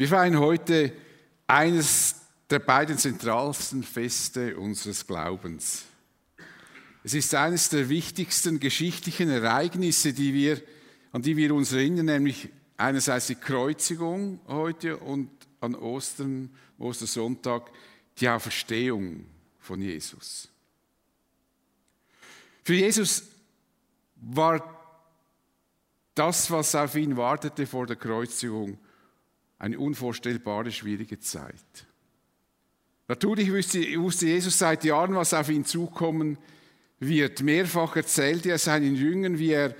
Wir feiern heute eines der beiden zentralsten Feste unseres Glaubens. Es ist eines der wichtigsten geschichtlichen Ereignisse, die wir, an die wir uns erinnern, nämlich einerseits die Kreuzigung heute und an Ostern, Ostersonntag, die Auferstehung von Jesus. Für Jesus war das, was auf ihn wartete vor der Kreuzigung, eine unvorstellbare schwierige Zeit. Natürlich wusste Jesus seit Jahren, was auf ihn zukommen wird. Mehrfach erzählte er seinen Jüngern, wie er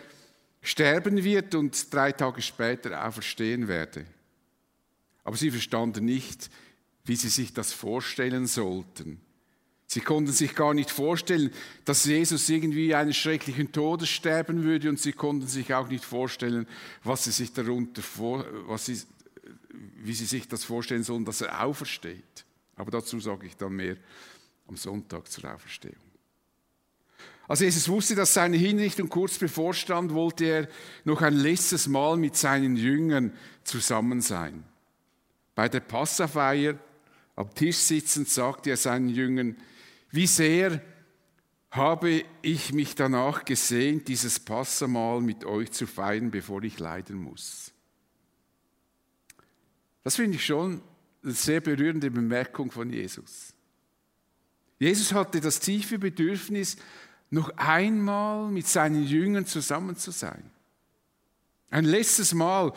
sterben wird und drei Tage später auferstehen werde. Aber sie verstanden nicht, wie sie sich das vorstellen sollten. Sie konnten sich gar nicht vorstellen, dass Jesus irgendwie einen schrecklichen Todes sterben würde und sie konnten sich auch nicht vorstellen, was sie sich darunter vor, was sie, wie sie sich das vorstellen sollen, dass er aufersteht. Aber dazu sage ich dann mehr am Sonntag zur Auferstehung. Als Jesus wusste, dass seine Hinrichtung kurz bevorstand, wollte er noch ein letztes Mal mit seinen Jüngern zusammen sein. Bei der Passafeier am Tisch sitzend sagte er seinen Jüngern, wie sehr habe ich mich danach gesehnt, dieses Passamal mit euch zu feiern, bevor ich leiden muss. Das finde ich schon eine sehr berührende Bemerkung von Jesus. Jesus hatte das tiefe Bedürfnis, noch einmal mit seinen Jüngern zusammen zu sein. Ein letztes Mal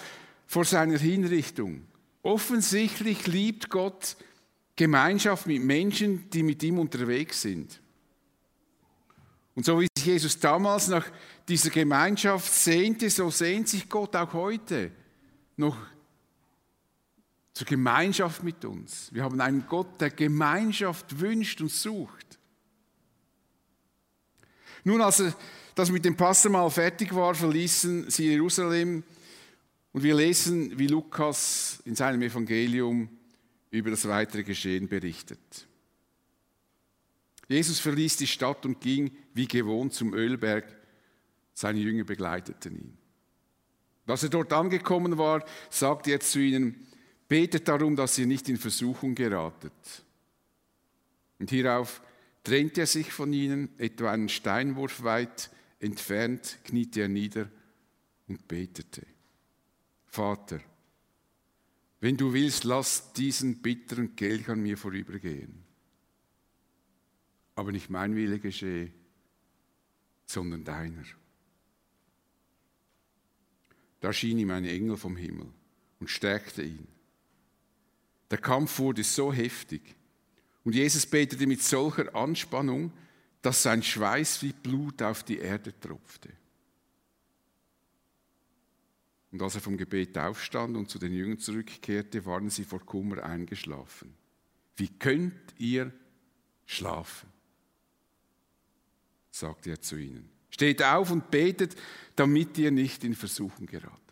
vor seiner Hinrichtung. Offensichtlich liebt Gott Gemeinschaft mit Menschen, die mit ihm unterwegs sind. Und so wie sich Jesus damals nach dieser Gemeinschaft sehnte, so sehnt sich Gott auch heute noch zur Gemeinschaft mit uns. Wir haben einen Gott, der Gemeinschaft wünscht und sucht. Nun, als das mit dem Passamal fertig war, verließen sie Jerusalem und wir lesen, wie Lukas in seinem Evangelium über das weitere Geschehen berichtet. Jesus verließ die Stadt und ging wie gewohnt zum Ölberg. Seine Jünger begleiteten ihn. Als er dort angekommen war, sagte er zu ihnen, betet darum, dass ihr nicht in Versuchung geratet. Und hierauf trennte er sich von ihnen, etwa einen Steinwurf weit entfernt, kniete er nieder und betete. Vater, wenn du willst, lass diesen bitteren Kelch an mir vorübergehen. Aber nicht mein Wille geschehe, sondern deiner. Da schien ihm ein Engel vom Himmel und stärkte ihn. Der Kampf wurde so heftig und Jesus betete mit solcher Anspannung, dass sein Schweiß wie Blut auf die Erde tropfte. Und als er vom Gebet aufstand und zu den Jüngern zurückkehrte, waren sie vor Kummer eingeschlafen. Wie könnt ihr schlafen? sagte er zu ihnen. Steht auf und betet, damit ihr nicht in Versuchung geratet.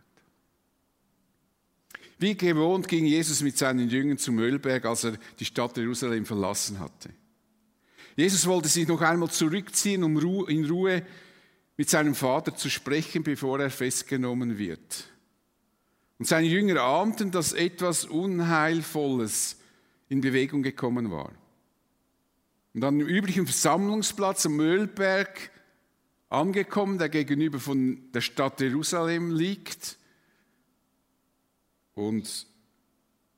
Wie gewohnt ging Jesus mit seinen Jüngern zum Ölberg, als er die Stadt Jerusalem verlassen hatte. Jesus wollte sich noch einmal zurückziehen, um in Ruhe mit seinem Vater zu sprechen, bevor er festgenommen wird. Und seine Jünger ahnten, dass etwas Unheilvolles in Bewegung gekommen war. Und an dem üblichen Versammlungsplatz am Müllberg angekommen, der gegenüber von der Stadt Jerusalem liegt. Und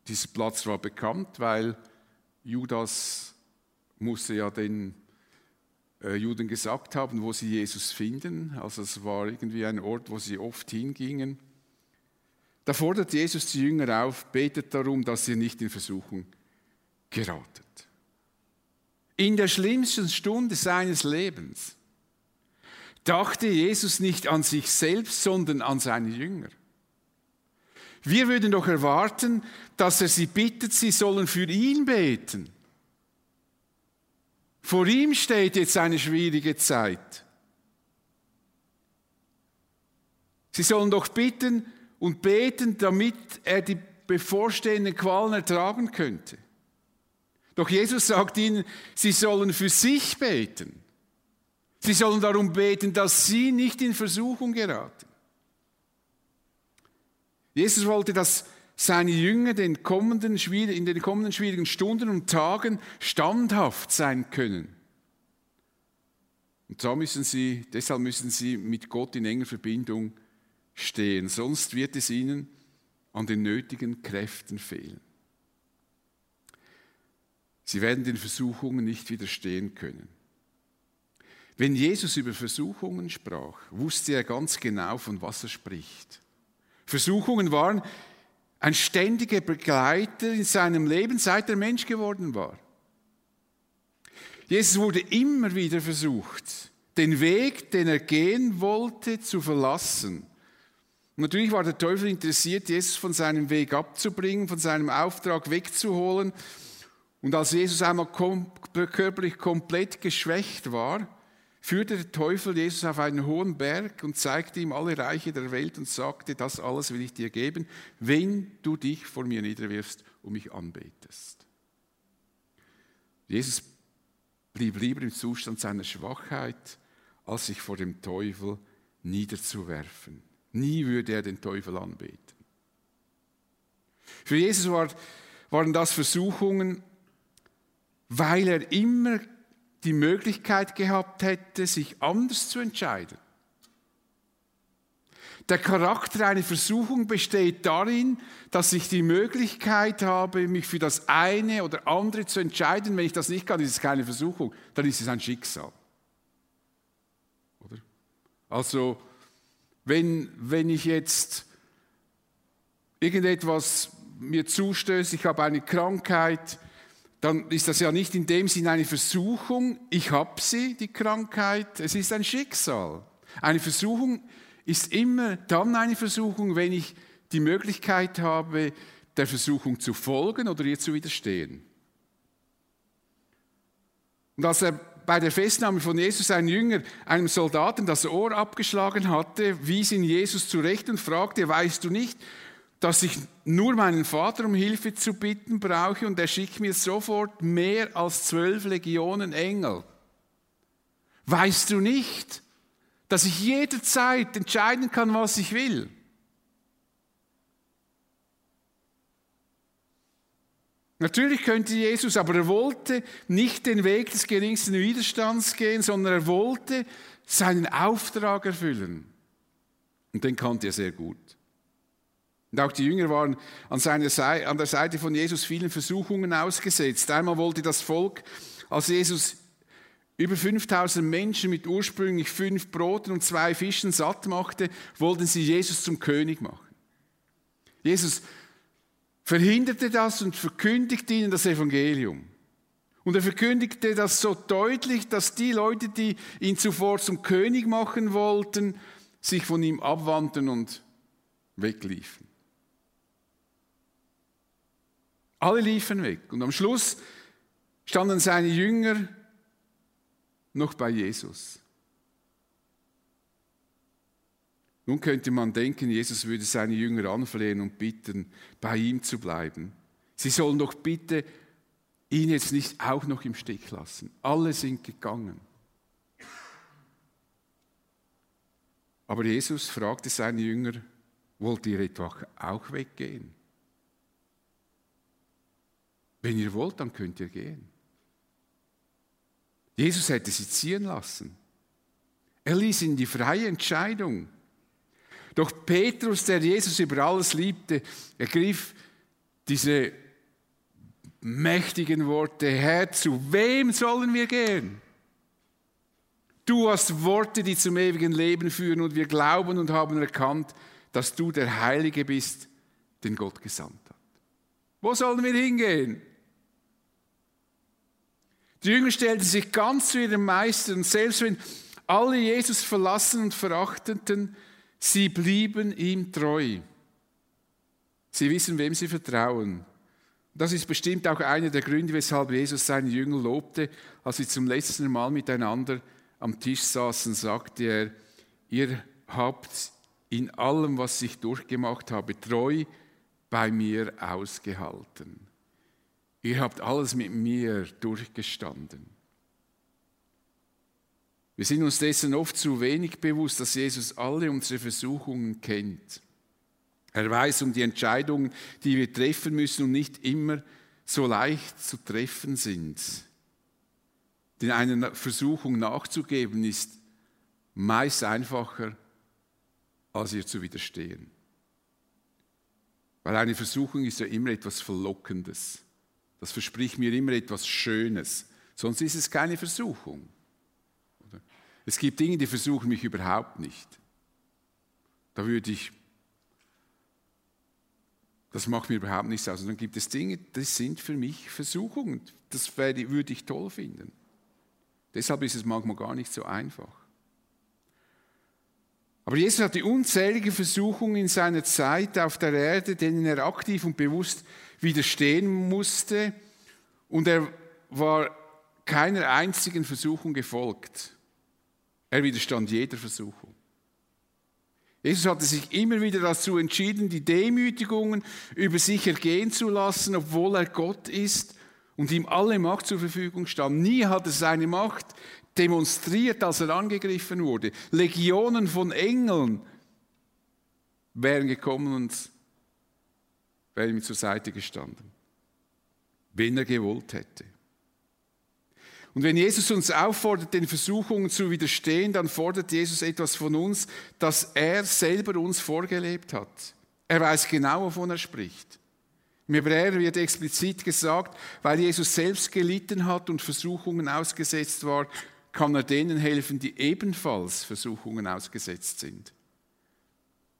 dieser Platz war bekannt, weil Judas musste ja den äh, Juden gesagt haben, wo sie Jesus finden. Also es war irgendwie ein Ort, wo sie oft hingingen. Da fordert Jesus die Jünger auf, betet darum, dass ihr nicht in Versuchung geratet. In der schlimmsten Stunde seines Lebens dachte Jesus nicht an sich selbst, sondern an seine Jünger. Wir würden doch erwarten, dass er sie bittet, sie sollen für ihn beten. Vor ihm steht jetzt eine schwierige Zeit. Sie sollen doch bitten, und beten, damit er die bevorstehenden Qualen ertragen könnte. Doch Jesus sagt ihnen, sie sollen für sich beten. Sie sollen darum beten, dass sie nicht in Versuchung geraten. Jesus wollte das seine Jünger den kommenden, in den kommenden schwierigen Stunden und Tagen standhaft sein können. Und da müssen sie, deshalb müssen sie mit Gott in enger Verbindung stehen, sonst wird es ihnen an den nötigen Kräften fehlen. Sie werden den Versuchungen nicht widerstehen können. Wenn Jesus über Versuchungen sprach, wusste er ganz genau, von was er spricht. Versuchungen waren ein ständiger Begleiter in seinem Leben, seit er Mensch geworden war. Jesus wurde immer wieder versucht, den Weg, den er gehen wollte, zu verlassen. natürlich war der Teufel interessiert, Jesus von seinem Weg abzubringen, von seinem Auftrag wegzuholen. Und als Jesus einmal körperlich komplett geschwächt war, führte der Teufel Jesus auf einen hohen Berg und zeigte ihm alle Reiche der Welt und sagte, das alles will ich dir geben, wenn du dich vor mir niederwirfst und mich anbetest. Jesus blieb lieber im Zustand seiner Schwachheit, als sich vor dem Teufel niederzuwerfen. Nie würde er den Teufel anbeten. Für Jesus war, waren das Versuchungen, weil er immer die Möglichkeit gehabt hätte, sich anders zu entscheiden. Der Charakter einer Versuchung besteht darin, dass ich die Möglichkeit habe, mich für das eine oder andere zu entscheiden. Wenn ich das nicht kann, ist es keine Versuchung, dann ist es ein Schicksal. Oder? Also, wenn, wenn ich jetzt irgendetwas mir zustößt, ich habe eine Krankheit, dann ist das ja nicht in dem Sinn eine Versuchung, ich habe sie, die Krankheit, es ist ein Schicksal. Eine Versuchung ist immer dann eine Versuchung, wenn ich die Möglichkeit habe, der Versuchung zu folgen oder ihr zu widerstehen. Und als er bei der Festnahme von Jesus ein Jünger einem Soldaten das Ohr abgeschlagen hatte, wies ihn Jesus zurecht und fragte, weißt du nicht, dass ich nur meinen Vater um Hilfe zu bitten brauche und er schickt mir sofort mehr als zwölf Legionen Engel. Weißt du nicht, dass ich jederzeit entscheiden kann, was ich will? Natürlich könnte Jesus, aber er wollte nicht den Weg des geringsten Widerstands gehen, sondern er wollte seinen Auftrag erfüllen. Und den kannte er sehr gut. Und auch die Jünger waren an, seiner Seite, an der Seite von Jesus vielen Versuchungen ausgesetzt. Einmal wollte das Volk, als Jesus über 5000 Menschen mit ursprünglich fünf Broten und zwei Fischen satt machte, wollten sie Jesus zum König machen. Jesus verhinderte das und verkündigte ihnen das Evangelium. Und er verkündigte das so deutlich, dass die Leute, die ihn zuvor zum König machen wollten, sich von ihm abwandten und wegliefen. Alle liefen weg. Und am Schluss standen seine Jünger noch bei Jesus. Nun könnte man denken, Jesus würde seine Jünger anflehen und bitten, bei ihm zu bleiben. Sie sollen doch bitte ihn jetzt nicht auch noch im Stich lassen. Alle sind gegangen. Aber Jesus fragte seine Jünger, wollt ihr etwa auch weggehen? Wenn ihr wollt, dann könnt ihr gehen. Jesus hätte sie ziehen lassen. Er ließ ihnen die freie Entscheidung. Doch Petrus, der Jesus über alles liebte, ergriff diese mächtigen Worte, Herr, zu wem sollen wir gehen? Du hast Worte, die zum ewigen Leben führen und wir glauben und haben erkannt, dass du der Heilige bist, den Gott gesandt hat. Wo sollen wir hingehen? Die Jünger stellten sich ganz zu ihrem Meister und selbst wenn alle Jesus verlassen und verachteten, sie blieben ihm treu. Sie wissen, wem sie vertrauen. Das ist bestimmt auch einer der Gründe, weshalb Jesus seine Jünger lobte. Als sie zum letzten Mal miteinander am Tisch saßen, sagte er, ihr habt in allem, was ich durchgemacht habe, treu bei mir ausgehalten. Ihr habt alles mit mir durchgestanden. Wir sind uns dessen oft zu wenig bewusst, dass Jesus alle unsere Versuchungen kennt. Er weiß um die Entscheidungen, die wir treffen müssen und nicht immer so leicht zu treffen sind. Denn einer Versuchung nachzugeben ist meist einfacher, als ihr zu widerstehen. Weil eine Versuchung ist ja immer etwas Verlockendes. Das verspricht mir immer etwas Schönes. Sonst ist es keine Versuchung. Es gibt Dinge, die versuchen mich überhaupt nicht. Da würde ich, das macht mir überhaupt nichts aus. Und dann gibt es Dinge, das sind für mich Versuchungen. Das würde ich toll finden. Deshalb ist es manchmal gar nicht so einfach. Aber Jesus hatte unzählige Versuchungen in seiner Zeit auf der Erde, denen er aktiv und bewusst widerstehen musste. Und er war keiner einzigen Versuchung gefolgt. Er widerstand jeder Versuchung. Jesus hatte sich immer wieder dazu entschieden, die Demütigungen über sich ergehen zu lassen, obwohl er Gott ist und ihm alle Macht zur Verfügung stand. Nie hat er seine Macht demonstriert, als er angegriffen wurde. Legionen von Engeln wären gekommen und wären ihm zur Seite gestanden, wenn er gewollt hätte. Und wenn Jesus uns auffordert, den Versuchungen zu widerstehen, dann fordert Jesus etwas von uns, das er selber uns vorgelebt hat. Er weiß genau, wovon er spricht. Im Hebräer wird explizit gesagt, weil Jesus selbst gelitten hat und Versuchungen ausgesetzt war, kann er denen helfen, die ebenfalls Versuchungen ausgesetzt sind.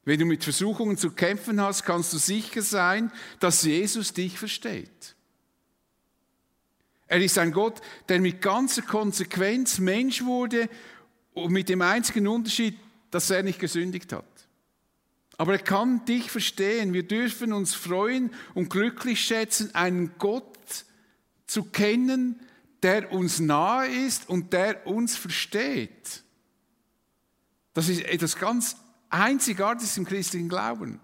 Wenn du mit Versuchungen zu kämpfen hast, kannst du sicher sein, dass Jesus dich versteht. Er ist ein Gott, der mit ganzer Konsequenz Mensch wurde und mit dem einzigen Unterschied, dass er nicht gesündigt hat. Aber er kann dich verstehen. Wir dürfen uns freuen und glücklich schätzen, einen Gott zu kennen, der uns nahe ist und der uns versteht. Das ist etwas ganz Einzigartiges im christlichen Glauben.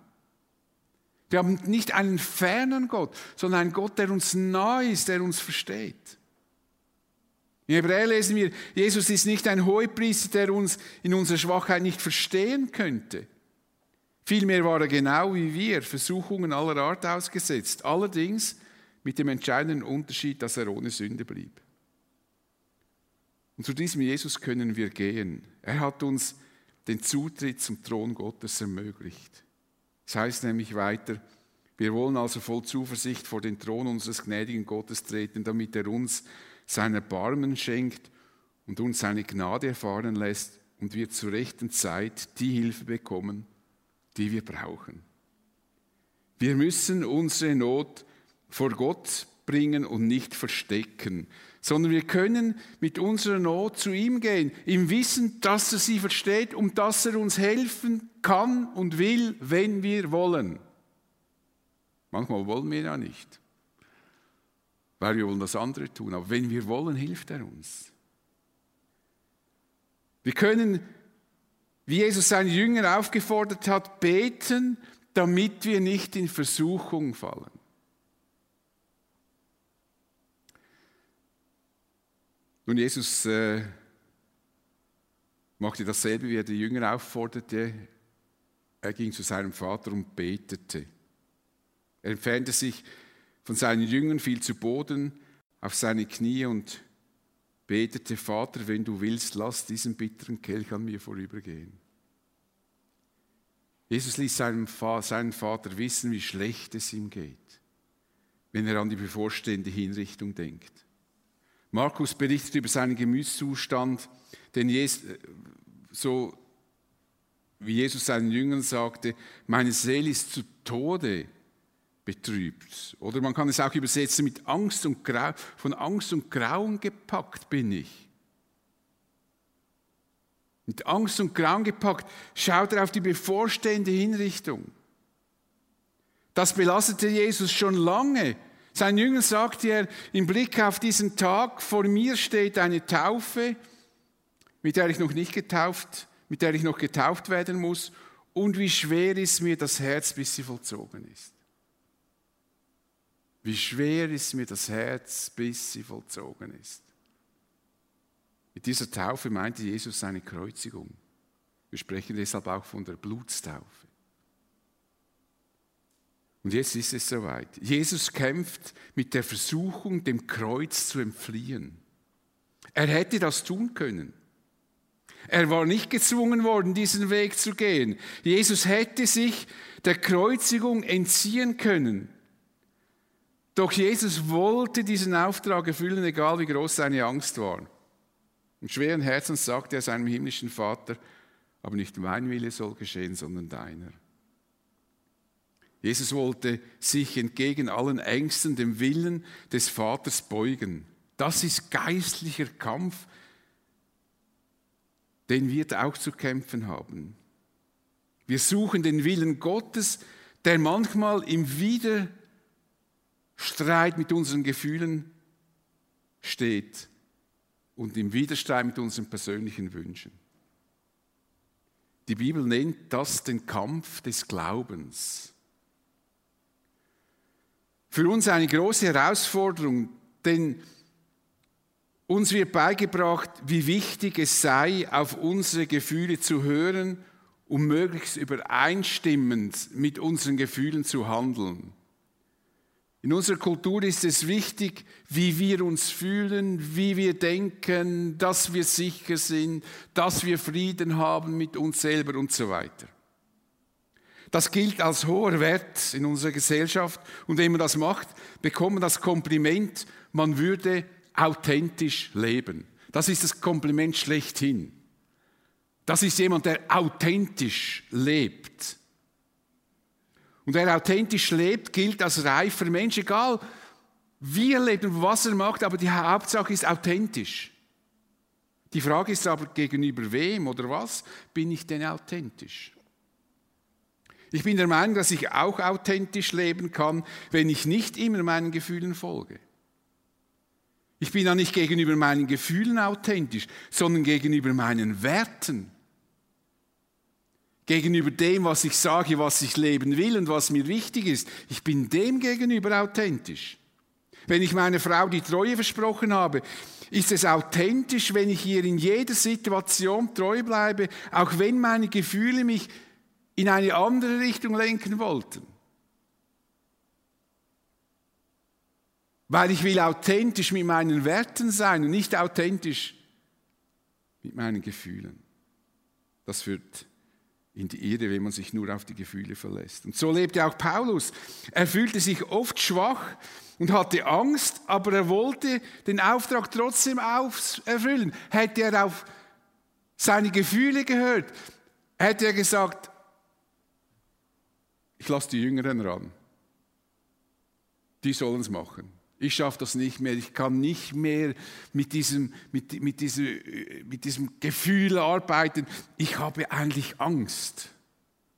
Wir haben nicht einen fernen Gott, sondern einen Gott, der uns nahe ist, der uns versteht. In Hebräer lesen wir, Jesus ist nicht ein Hohepriester, der uns in unserer Schwachheit nicht verstehen könnte. Vielmehr war er genau wie wir Versuchungen aller Art ausgesetzt, allerdings mit dem entscheidenden Unterschied, dass er ohne Sünde blieb. Und zu diesem Jesus können wir gehen. Er hat uns den Zutritt zum Thron Gottes ermöglicht. Es das heißt nämlich weiter, wir wollen also voll Zuversicht vor den Thron unseres gnädigen Gottes treten, damit er uns sein Erbarmen schenkt und uns seine Gnade erfahren lässt und wir zur rechten Zeit die Hilfe bekommen, die wir brauchen. Wir müssen unsere Not vor Gott bringen und nicht verstecken, sondern wir können mit unserer Not zu ihm gehen, im Wissen, dass er sie versteht und dass er uns helfen kann und will, wenn wir wollen. Manchmal wollen wir ja nicht, weil wir wollen das andere tun, aber wenn wir wollen, hilft er uns. Wir können, wie Jesus seine Jünger aufgefordert hat, beten, damit wir nicht in Versuchung fallen. Nun, Jesus äh, machte dasselbe, wie er die Jünger aufforderte. Er ging zu seinem Vater und betete. Er entfernte sich von seinen Jüngern, fiel zu Boden auf seine Knie und betete, Vater, wenn du willst, lass diesen bitteren Kelch an mir vorübergehen. Jesus ließ seinen Vater wissen, wie schlecht es ihm geht, wenn er an die bevorstehende Hinrichtung denkt. Markus berichtet über seinen Gemütszustand, denn Jesus, so wie Jesus seinen Jüngern sagte, meine Seele ist zu Tode betrübt. Oder man kann es auch übersetzen mit Angst und Grau, von Angst und Grauen gepackt bin ich. Mit Angst und Grauen gepackt schaut er auf die bevorstehende Hinrichtung. Das belastete Jesus schon lange seinen Jüngern sagte er im Blick auf diesen Tag, vor mir steht eine Taufe, mit der ich noch nicht getauft, mit der ich noch getauft werden muss, und wie schwer ist mir das Herz, bis sie vollzogen ist. Wie schwer ist mir das Herz, bis sie vollzogen ist. Mit dieser Taufe meinte Jesus seine Kreuzigung. Wir sprechen deshalb auch von der Blutstaufe. Und jetzt ist es soweit. Jesus kämpft mit der Versuchung, dem Kreuz zu entfliehen. Er hätte das tun können. Er war nicht gezwungen worden, diesen Weg zu gehen. Jesus hätte sich der Kreuzigung entziehen können. Doch Jesus wollte diesen Auftrag erfüllen, egal wie groß seine Angst war. Und schweren Herzens sagte er seinem himmlischen Vater, aber nicht mein Wille soll geschehen, sondern deiner. Jesus wollte sich entgegen allen Ängsten dem Willen des Vaters beugen. Das ist geistlicher Kampf, den wir auch zu kämpfen haben. Wir suchen den Willen Gottes, der manchmal im Widerstreit mit unseren Gefühlen steht und im Widerstreit mit unseren persönlichen Wünschen. Die Bibel nennt das den Kampf des Glaubens. Für uns eine große Herausforderung, denn uns wird beigebracht, wie wichtig es sei, auf unsere Gefühle zu hören, um möglichst übereinstimmend mit unseren Gefühlen zu handeln. In unserer Kultur ist es wichtig, wie wir uns fühlen, wie wir denken, dass wir sicher sind, dass wir Frieden haben mit uns selber und so weiter. Das gilt als hoher Wert in unserer Gesellschaft. Und wenn man das macht, bekommt man das Kompliment, man würde authentisch leben. Das ist das Kompliment schlechthin. Das ist jemand, der authentisch lebt. Und wer authentisch lebt, gilt als reifer Mensch, egal wie er lebt und was er macht, aber die Hauptsache ist authentisch. Die Frage ist aber, gegenüber wem oder was bin ich denn authentisch? Ich bin der Meinung, dass ich auch authentisch leben kann, wenn ich nicht immer meinen Gefühlen folge. Ich bin ja nicht gegenüber meinen Gefühlen authentisch, sondern gegenüber meinen Werten. Gegenüber dem, was ich sage, was ich leben will und was mir wichtig ist. Ich bin dem gegenüber authentisch. Wenn ich meiner Frau die Treue versprochen habe, ist es authentisch, wenn ich ihr in jeder Situation treu bleibe, auch wenn meine Gefühle mich in eine andere Richtung lenken wollten. Weil ich will authentisch mit meinen Werten sein und nicht authentisch mit meinen Gefühlen. Das führt in die Irre, wenn man sich nur auf die Gefühle verlässt. Und so lebte auch Paulus. Er fühlte sich oft schwach und hatte Angst, aber er wollte den Auftrag trotzdem erfüllen. Hätte er auf seine Gefühle gehört, hätte er gesagt, ich lasse die Jüngeren ran. Die sollen es machen. Ich schaffe das nicht mehr. Ich kann nicht mehr mit diesem, mit, mit, diesem, mit diesem Gefühl arbeiten. Ich habe eigentlich Angst.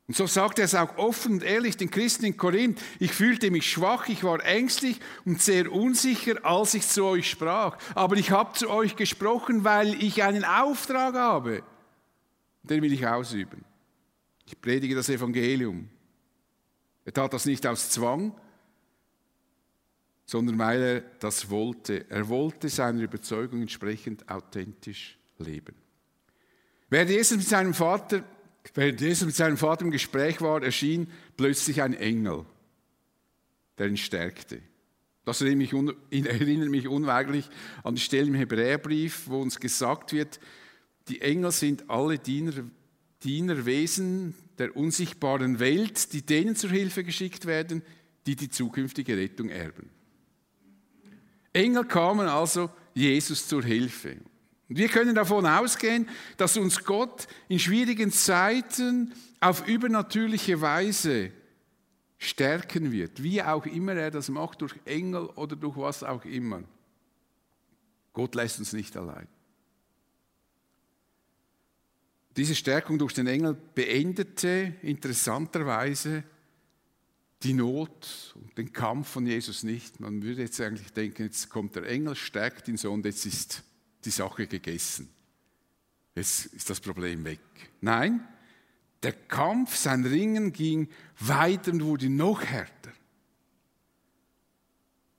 Und so sagt er es auch offen und ehrlich den Christen in Korinth. Ich fühlte mich schwach, ich war ängstlich und sehr unsicher, als ich zu euch sprach. Aber ich habe zu euch gesprochen, weil ich einen Auftrag habe. Den will ich ausüben. Ich predige das Evangelium. Er tat das nicht aus Zwang, sondern weil er das wollte. Er wollte seiner Überzeugung entsprechend authentisch leben. Während Jesus mit seinem Vater, während Jesus mit seinem Vater im Gespräch war, erschien plötzlich ein Engel, der ihn stärkte. Das erinnert mich, unweigerlich an die Stelle im Hebräerbrief, wo uns gesagt wird, die Engel sind alle Diener, Dienerwesen der unsichtbaren Welt, die denen zur Hilfe geschickt werden, die die zukünftige Rettung erben. Engel kamen also Jesus zur Hilfe. Wir können davon ausgehen, dass uns Gott in schwierigen Zeiten auf übernatürliche Weise stärken wird, wie auch immer er das macht, durch Engel oder durch was auch immer. Gott lässt uns nicht allein. Diese Stärkung durch den Engel beendete interessanterweise die Not und den Kampf von Jesus nicht. Man würde jetzt eigentlich denken, jetzt kommt der Engel, stärkt ihn so und jetzt ist die Sache gegessen. Jetzt ist das Problem weg. Nein, der Kampf, sein Ringen ging weiter und wurde noch härter.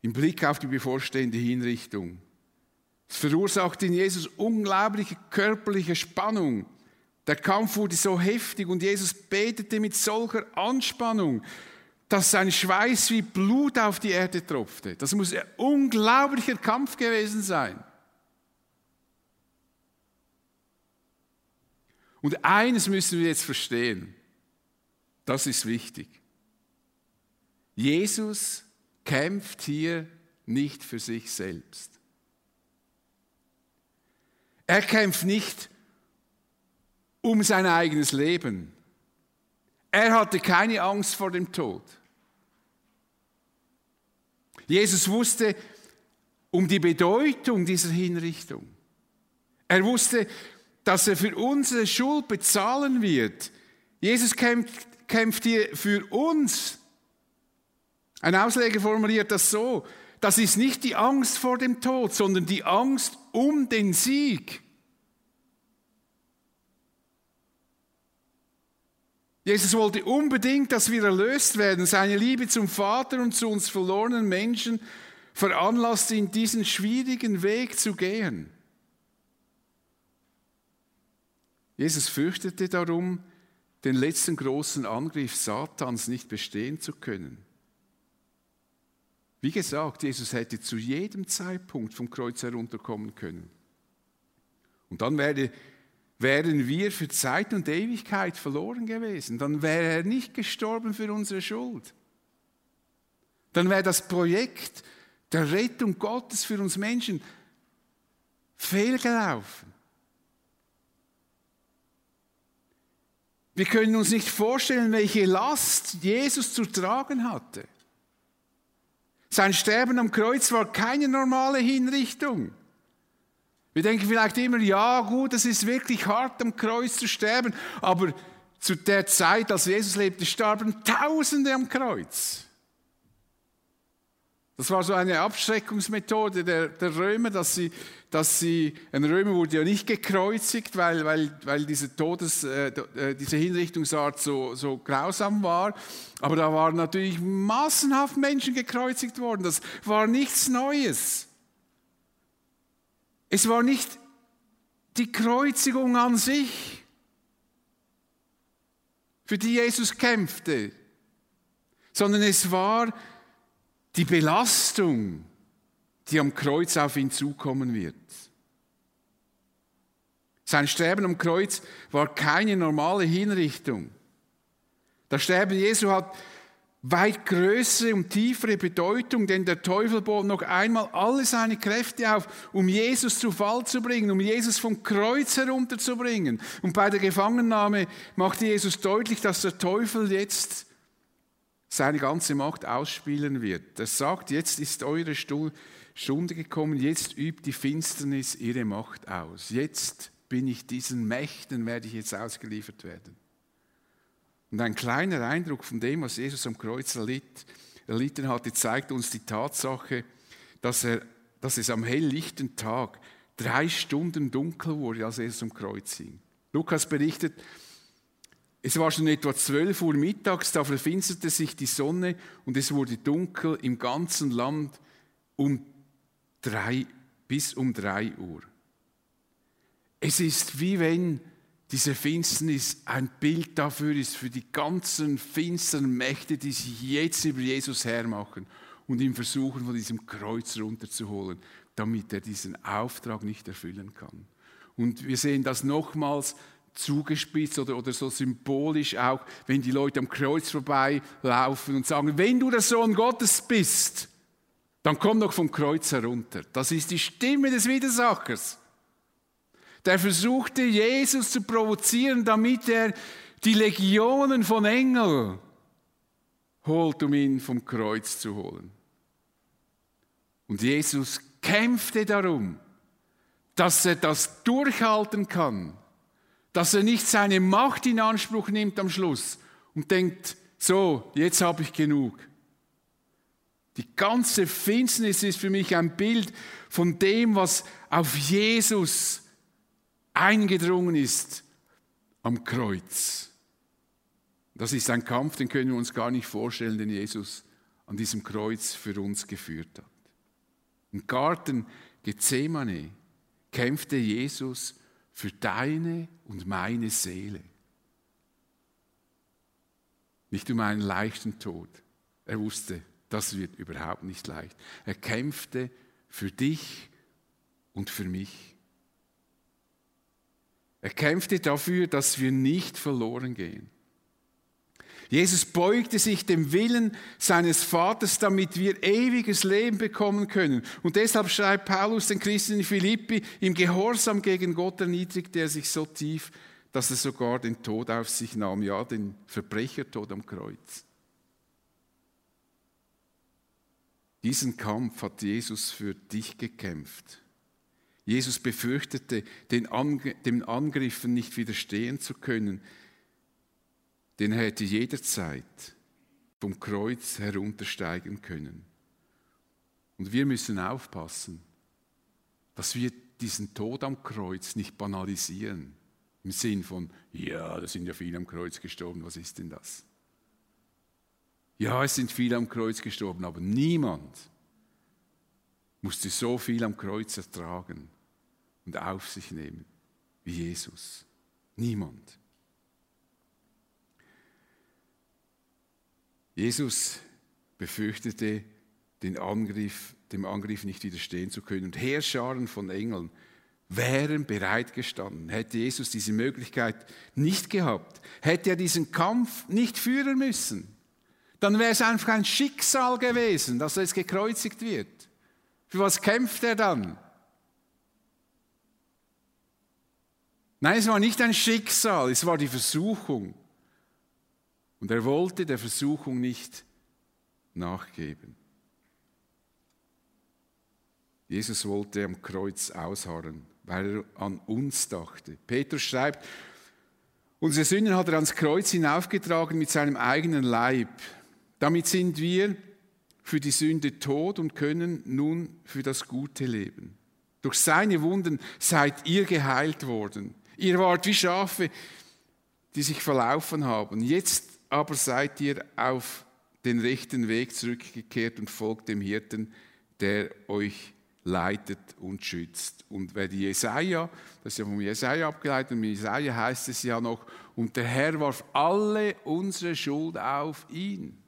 Im Blick auf die bevorstehende Hinrichtung. Es verursachte in Jesus unglaubliche körperliche Spannung. Der Kampf wurde so heftig und Jesus betete mit solcher Anspannung, dass sein Schweiß wie Blut auf die Erde tropfte. Das muss ein unglaublicher Kampf gewesen sein. Und eines müssen wir jetzt verstehen. Das ist wichtig. Jesus kämpft hier nicht für sich selbst. Er kämpft nicht um sein eigenes Leben. Er hatte keine Angst vor dem Tod. Jesus wusste um die Bedeutung dieser Hinrichtung. Er wusste, dass er für unsere Schuld bezahlen wird. Jesus kämpft, kämpft hier für uns. Ein Ausleger formuliert das so, das ist nicht die Angst vor dem Tod, sondern die Angst um den Sieg. Jesus wollte unbedingt, dass wir erlöst werden. Seine Liebe zum Vater und zu uns verlorenen Menschen veranlasst ihn, diesen schwierigen Weg zu gehen. Jesus fürchtete darum, den letzten großen Angriff Satans nicht bestehen zu können. Wie gesagt, Jesus hätte zu jedem Zeitpunkt vom Kreuz herunterkommen können. Und dann wäre, wären wir für Zeit und Ewigkeit verloren gewesen. Dann wäre er nicht gestorben für unsere Schuld. Dann wäre das Projekt der Rettung Gottes für uns Menschen fehlgelaufen. Wir können uns nicht vorstellen, welche Last Jesus zu tragen hatte. Sein Sterben am Kreuz war keine normale Hinrichtung. Wir denken vielleicht immer, ja gut, es ist wirklich hart am Kreuz zu sterben, aber zu der Zeit, als Jesus lebte, starben Tausende am Kreuz. Das war so eine Abschreckungsmethode der, der Römer, dass sie, dass sie, ein Römer wurde ja nicht gekreuzigt, weil, weil, weil diese, Todes, äh, äh, diese Hinrichtungsart so, so grausam war. Aber da waren natürlich massenhaft Menschen gekreuzigt worden. Das war nichts Neues. Es war nicht die Kreuzigung an sich, für die Jesus kämpfte, sondern es war die Belastung, die am Kreuz auf ihn zukommen wird. Sein Sterben am Kreuz war keine normale Hinrichtung. Das Sterben Jesu hat weit größere und tiefere Bedeutung, denn der Teufel bot noch einmal alle seine Kräfte auf, um Jesus zu Fall zu bringen, um Jesus vom Kreuz herunterzubringen. Und bei der Gefangennahme machte Jesus deutlich, dass der Teufel jetzt seine ganze Macht ausspielen wird. Er sagt, jetzt ist eure Stunde gekommen, jetzt übt die Finsternis ihre Macht aus. Jetzt bin ich diesen Mächten, werde ich jetzt ausgeliefert werden. Und ein kleiner Eindruck von dem, was Jesus am Kreuz erlitt, erlitten hatte, zeigt uns die Tatsache, dass, er, dass es am helllichten Tag drei Stunden dunkel wurde, als Jesus am Kreuz hing. Lukas berichtet, es war schon etwa 12 Uhr mittags, da verfinsterte sich die Sonne und es wurde dunkel im ganzen Land um drei, bis um drei Uhr. Es ist wie wenn diese Finsternis ein Bild dafür ist, für die ganzen finsteren Mächte, die sich jetzt über Jesus hermachen und ihn versuchen, von diesem Kreuz runterzuholen, damit er diesen Auftrag nicht erfüllen kann. Und wir sehen das nochmals zugespitzt oder, oder so symbolisch auch, wenn die Leute am Kreuz vorbeilaufen und sagen, wenn du der Sohn Gottes bist, dann komm doch vom Kreuz herunter. Das ist die Stimme des Widersachers. Der versuchte Jesus zu provozieren, damit er die Legionen von Engeln holt, um ihn vom Kreuz zu holen. Und Jesus kämpfte darum, dass er das durchhalten kann dass er nicht seine Macht in Anspruch nimmt am Schluss und denkt, so, jetzt habe ich genug. Die ganze Finsternis ist für mich ein Bild von dem, was auf Jesus eingedrungen ist am Kreuz. Das ist ein Kampf, den können wir uns gar nicht vorstellen, den Jesus an diesem Kreuz für uns geführt hat. Im Garten Gethsemane kämpfte Jesus für deine und meine Seele. Nicht um einen leichten Tod, er wusste, das wird überhaupt nicht leicht. Er kämpfte für dich und für mich. Er kämpfte dafür, dass wir nicht verloren gehen. Jesus beugte sich dem Willen seines Vaters, damit wir ewiges Leben bekommen können. Und deshalb schreibt Paulus den Christen in Philippi, im Gehorsam gegen Gott erniedrigte er sich so tief, dass er sogar den Tod auf sich nahm, ja, den Verbrechertod am Kreuz. Diesen Kampf hat Jesus für dich gekämpft. Jesus befürchtete, den, Angriffen nicht widerstehen zu können, denn er hätte jederzeit vom Kreuz heruntersteigen können. Und wir müssen aufpassen, dass wir diesen Tod am Kreuz nicht banalisieren. Im Sinn von, ja, da sind ja viele am Kreuz gestorben, was ist denn das? Ja, es sind viele am Kreuz gestorben, aber niemand musste so viel am Kreuz ertragen und auf sich nehmen wie Jesus. Niemand. Jesus befürchtete, den Angriff, dem Angriff nicht widerstehen zu können. Und Heerscharen von Engeln wären bereitgestanden. Hätte Jesus diese Möglichkeit nicht gehabt, hätte er diesen Kampf nicht führen müssen, dann wäre es einfach ein Schicksal gewesen, dass er jetzt gekreuzigt wird. Für was kämpft er dann? Nein, es war nicht ein Schicksal, es war die Versuchung. Und er wollte der Versuchung nicht nachgeben. Jesus wollte am Kreuz ausharren, weil er an uns dachte. Petrus schreibt, unsere Sünden hat er ans Kreuz hinaufgetragen mit seinem eigenen Leib. Damit sind wir für die Sünde tot und können nun für das Gute leben. Durch seine Wunden seid ihr geheilt worden. Ihr wart wie Schafe, die sich verlaufen haben. Jetzt aber seid ihr auf den rechten Weg zurückgekehrt und folgt dem Hirten, der euch leitet und schützt. Und wer die Jesaja, das ist ja vom Jesaja abgeleitet, und Jesaja heißt es ja noch, und der Herr warf alle unsere Schuld auf ihn.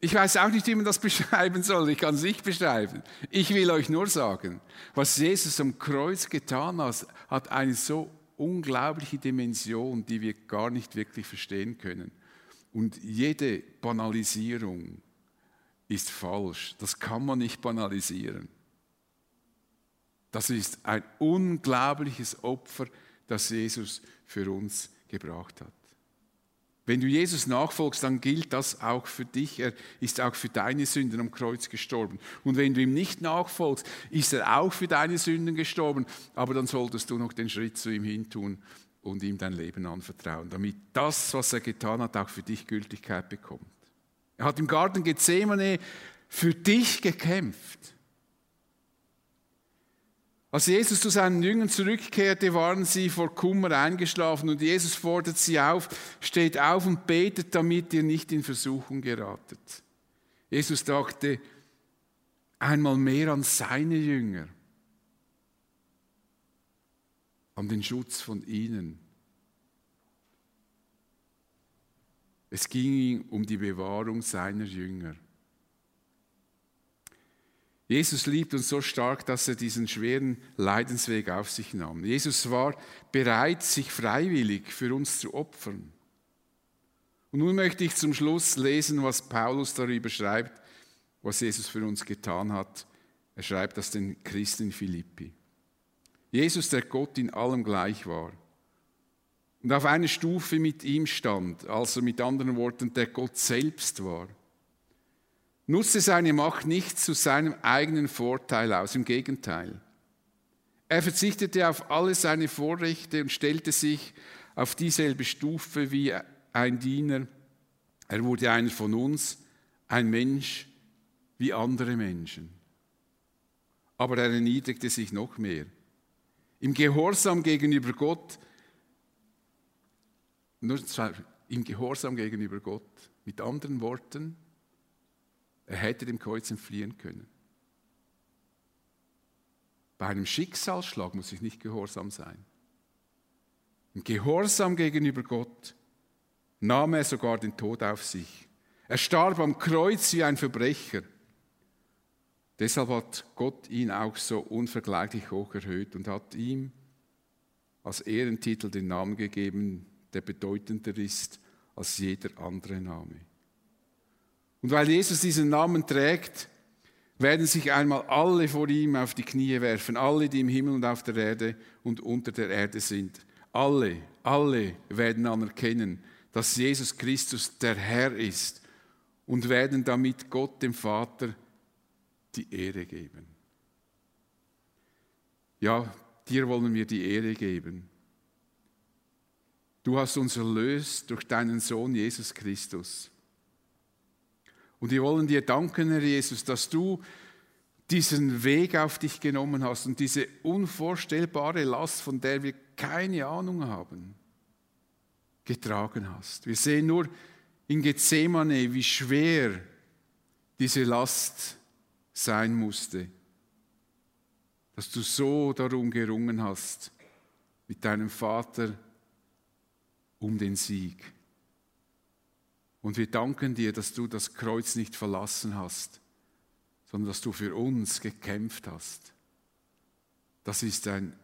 Ich weiß auch nicht, wie man das beschreiben soll. Ich kann es nicht beschreiben. Ich will euch nur sagen, was Jesus am Kreuz getan hat, hat eine so unglaubliche Dimension, die wir gar nicht wirklich verstehen können. Und jede Banalisierung ist falsch. Das kann man nicht banalisieren. Das ist ein unglaubliches Opfer, das Jesus für uns gebracht hat. Wenn du Jesus nachfolgst, dann gilt das auch für dich. Er ist auch für deine Sünden am Kreuz gestorben. Und wenn du ihm nicht nachfolgst, ist er auch für deine Sünden gestorben. Aber dann solltest du noch den Schritt zu ihm hin tun und ihm dein Leben anvertrauen, damit das, was er getan hat, auch für dich Gültigkeit bekommt. Er hat im Garten Gethsemane für dich gekämpft. Als Jesus zu seinen Jüngern zurückkehrte, waren sie vor Kummer eingeschlafen und Jesus fordert sie auf, steht auf und betet, damit ihr nicht in Versuchung geratet. Jesus dachte einmal mehr an seine Jünger, an den Schutz von ihnen. Es ging ihm um die Bewahrung seiner Jünger. Jesus liebt uns so stark, dass er diesen schweren Leidensweg auf sich nahm. Jesus war bereit, sich freiwillig für uns zu opfern. Und nun möchte ich zum Schluss lesen, was Paulus darüber schreibt, was Jesus für uns getan hat. Er schreibt das den Christen Philippi. Jesus, der Gott in allem gleich war und auf einer Stufe mit ihm stand, also mit anderen Worten, der Gott selbst war nutzte seine Macht nicht zu seinem eigenen Vorteil aus, im Gegenteil. Er verzichtete auf alle seine Vorrechte und stellte sich auf dieselbe Stufe wie ein Diener. Er wurde einer von uns, ein Mensch wie andere Menschen. Aber er erniedrigte sich noch mehr. Im Gehorsam gegenüber Gott, nur im Gehorsam gegenüber Gott, mit anderen Worten, er hätte dem Kreuz entfliehen können. Bei einem Schicksalsschlag muss ich nicht gehorsam sein. Im Gehorsam gegenüber Gott nahm er sogar den Tod auf sich. Er starb am Kreuz wie ein Verbrecher. Deshalb hat Gott ihn auch so unvergleichlich hoch erhöht und hat ihm als Ehrentitel den Namen gegeben, der bedeutender ist als jeder andere Name. Und weil Jesus diesen Namen trägt, werden sich einmal alle vor ihm auf die Knie werfen, alle, die im Himmel und auf der Erde und unter der Erde sind. Alle, alle werden anerkennen, dass Jesus Christus der Herr ist und werden damit Gott, dem Vater, die Ehre geben. Ja, dir wollen wir die Ehre geben. Du hast uns erlöst durch deinen Sohn Jesus Christus. Und wir wollen dir danken, Herr Jesus, dass du diesen Weg auf dich genommen hast und diese unvorstellbare Last, von der wir keine Ahnung haben, getragen hast. Wir sehen nur in Gethsemane, wie schwer diese Last sein musste, dass du so darum gerungen hast mit deinem Vater um den Sieg. Und wir danken dir, dass du das Kreuz nicht verlassen hast, sondern dass du für uns gekämpft hast. Das ist ein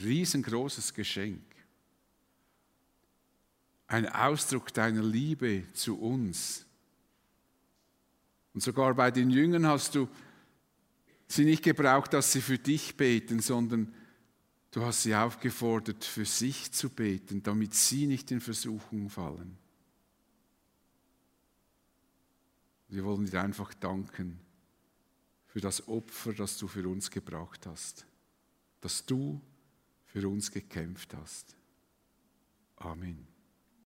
riesengroßes Geschenk. Ein Ausdruck deiner Liebe zu uns. Und sogar bei den Jüngern hast du sie nicht gebraucht, dass sie für dich beten, sondern du hast sie aufgefordert, für sich zu beten, damit sie nicht in Versuchung fallen. Wir wollen dir einfach danken für das Opfer, das du für uns gebracht hast, dass du für uns gekämpft hast. Amen.